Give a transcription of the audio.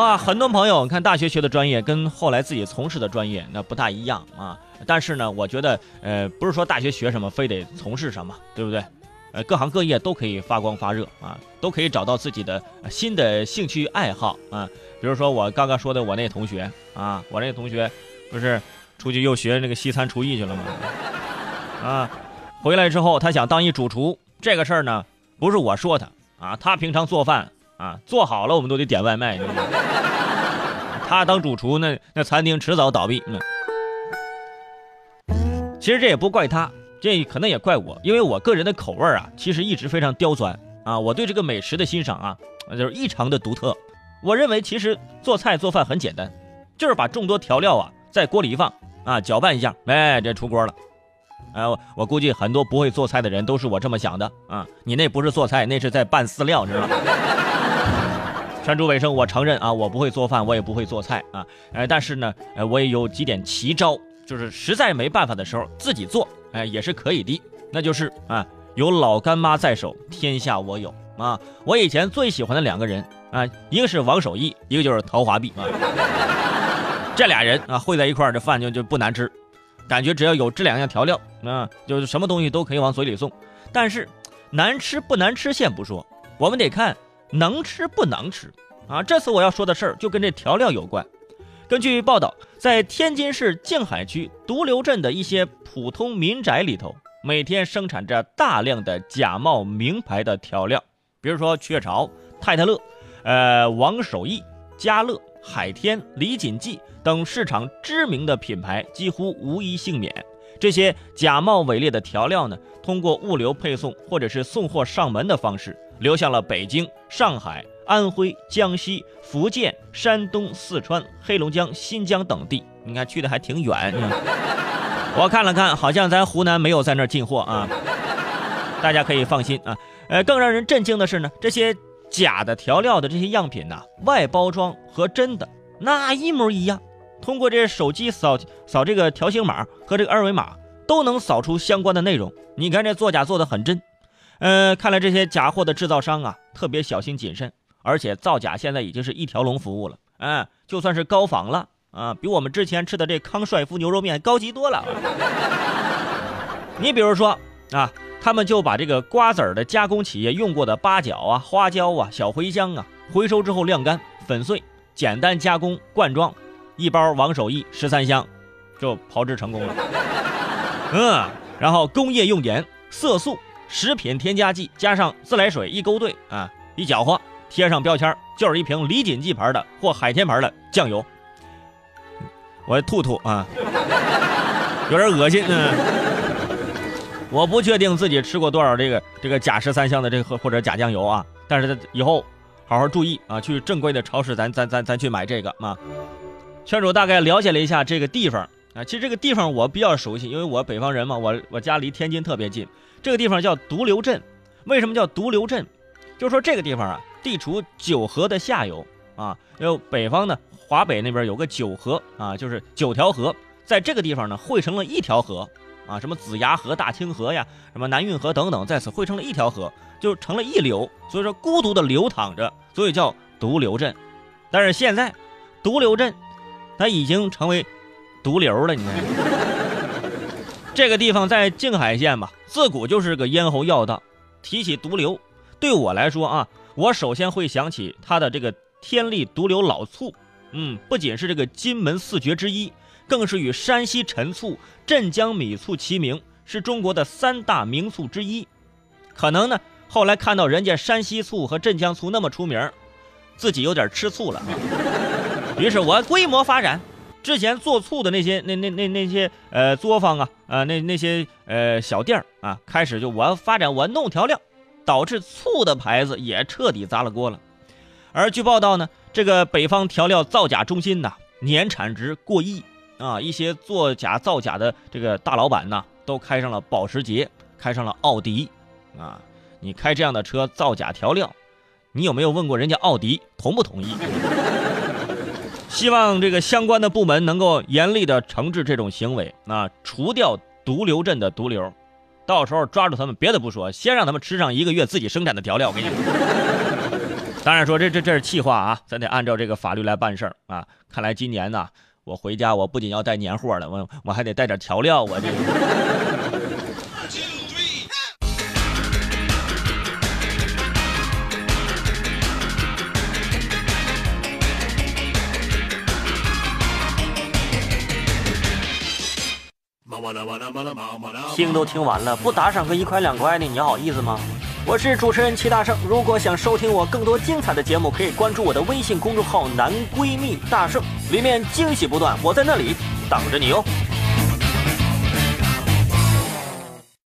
啊，很多朋友你看大学学的专业跟后来自己从事的专业那不大一样啊。但是呢，我觉得呃，不是说大学学什么非得从事什么，对不对？呃，各行各业都可以发光发热啊，都可以找到自己的新的兴趣爱好啊。比如说我刚刚说的我那同学啊，我那同学不是出去又学那个西餐厨艺去了吗？啊，回来之后他想当一主厨，这个事儿呢不是我说他啊，他平常做饭啊做好了我们都得点外卖，他当主厨那那餐厅迟早倒闭。嗯，其实这也不怪他，这可能也怪我，因为我个人的口味啊，其实一直非常刁钻啊，我对这个美食的欣赏啊，就是异常的独特。我认为其实做菜做饭很简单，就是把众多调料啊在锅里一放啊，搅拌一下，哎，这出锅了。哎，我估计很多不会做菜的人都是我这么想的啊！你那不是做菜，那是在拌饲料，知道吗？山猪尾生，我承认啊，我不会做饭，我也不会做菜啊。哎，但是呢，呃，我也有几点奇招，就是实在没办法的时候自己做，哎，也是可以的。那就是啊，有老干妈在手，天下我有啊！我以前最喜欢的两个人啊，一个是王守义，一个就是陶华碧啊。这俩人啊，汇在一块儿，这饭就就不难吃。感觉只要有这两样调料，啊，就是什么东西都可以往嘴里送。但是难吃不难吃先不说，我们得看能吃不能吃啊。这次我要说的事儿就跟这调料有关。根据报道，在天津市静海区独流镇的一些普通民宅里头，每天生产着大量的假冒名牌的调料，比如说雀巢、太太乐、呃王守义、家乐。海天、李锦记等市场知名的品牌几乎无一幸免。这些假冒伪劣的调料呢，通过物流配送或者是送货上门的方式，流向了北京、上海、安徽、江西、福建、山东、四川、黑龙江、新疆等地。你看去的还挺远。我看了看，好像咱湖南没有在那儿进货啊。大家可以放心啊。呃，更让人震惊的是呢，这些。假的调料的这些样品呢，外包装和真的那一模一样。通过这手机扫扫这个条形码和这个二维码，都能扫出相关的内容。你看这作假做的很真。呃，看来这些假货的制造商啊，特别小心谨慎，而且造假现在已经是一条龙服务了。嗯，就算是高仿了啊，比我们之前吃的这康帅傅牛肉面高级多了。你比如说啊。他们就把这个瓜子儿的加工企业用过的八角啊、花椒啊、小茴香啊，回收之后晾干、粉碎，简单加工罐装，一包王守义十三香，就炮制成功了。嗯，然后工业用盐、色素、食品添加剂加上自来水一勾兑啊，一搅和，贴上标签，就是一瓶李锦记牌的或海天牌的酱油。我吐吐啊，有点恶心嗯。我不确定自己吃过多少这个这个假十三香的这个或者假酱油啊，但是以后好好注意啊，去正规的超市咱咱咱咱去买这个啊。圈主大概了解了一下这个地方啊，其实这个地方我比较熟悉，因为我北方人嘛，我我家离天津特别近。这个地方叫独流镇，为什么叫独流镇？就是说这个地方啊，地处九河的下游啊，有北方呢，华北那边有个九河啊，就是九条河，在这个地方呢汇成了一条河。啊，什么子牙河、大清河呀，什么南运河等等，在此汇成了一条河，就成了一流。所以说，孤独的流淌着，所以叫独流镇。但是现在，独流镇它已经成为毒瘤了。你看，这个地方在静海县吧，自古就是个咽喉要道。提起毒瘤，对我来说啊，我首先会想起它的这个天利毒瘤老醋。嗯，不仅是这个金门四绝之一。更是与山西陈醋、镇江米醋齐名，是中国的三大名醋之一。可能呢，后来看到人家山西醋和镇江醋那么出名，自己有点吃醋了。于是我规模发展，之前做醋的那些那那那那些呃作坊啊啊那那些呃小店儿啊，开始就我发展我弄调料，导致醋的牌子也彻底砸了锅了。而据报道呢，这个北方调料造假中心呐，年产值过亿。啊，一些作假造假的这个大老板呢，都开上了保时捷，开上了奥迪，啊，你开这样的车造假调料，你有没有问过人家奥迪同不同意？希望这个相关的部门能够严厉的惩治这种行为，啊，除掉毒瘤镇的毒瘤，到时候抓住他们，别的不说，先让他们吃上一个月自己生产的调料，我跟你说。当然说这这这是气话啊，咱得按照这个法律来办事儿啊。看来今年呢，我回家我不仅要带年货了，我我还得带点调料，我这。听都听完了，不打赏个一块两块的，你好意思吗？我是主持人齐大圣，如果想收听我更多精彩的节目，可以关注我的微信公众号“男闺蜜大圣”，里面惊喜不断，我在那里等着你哦。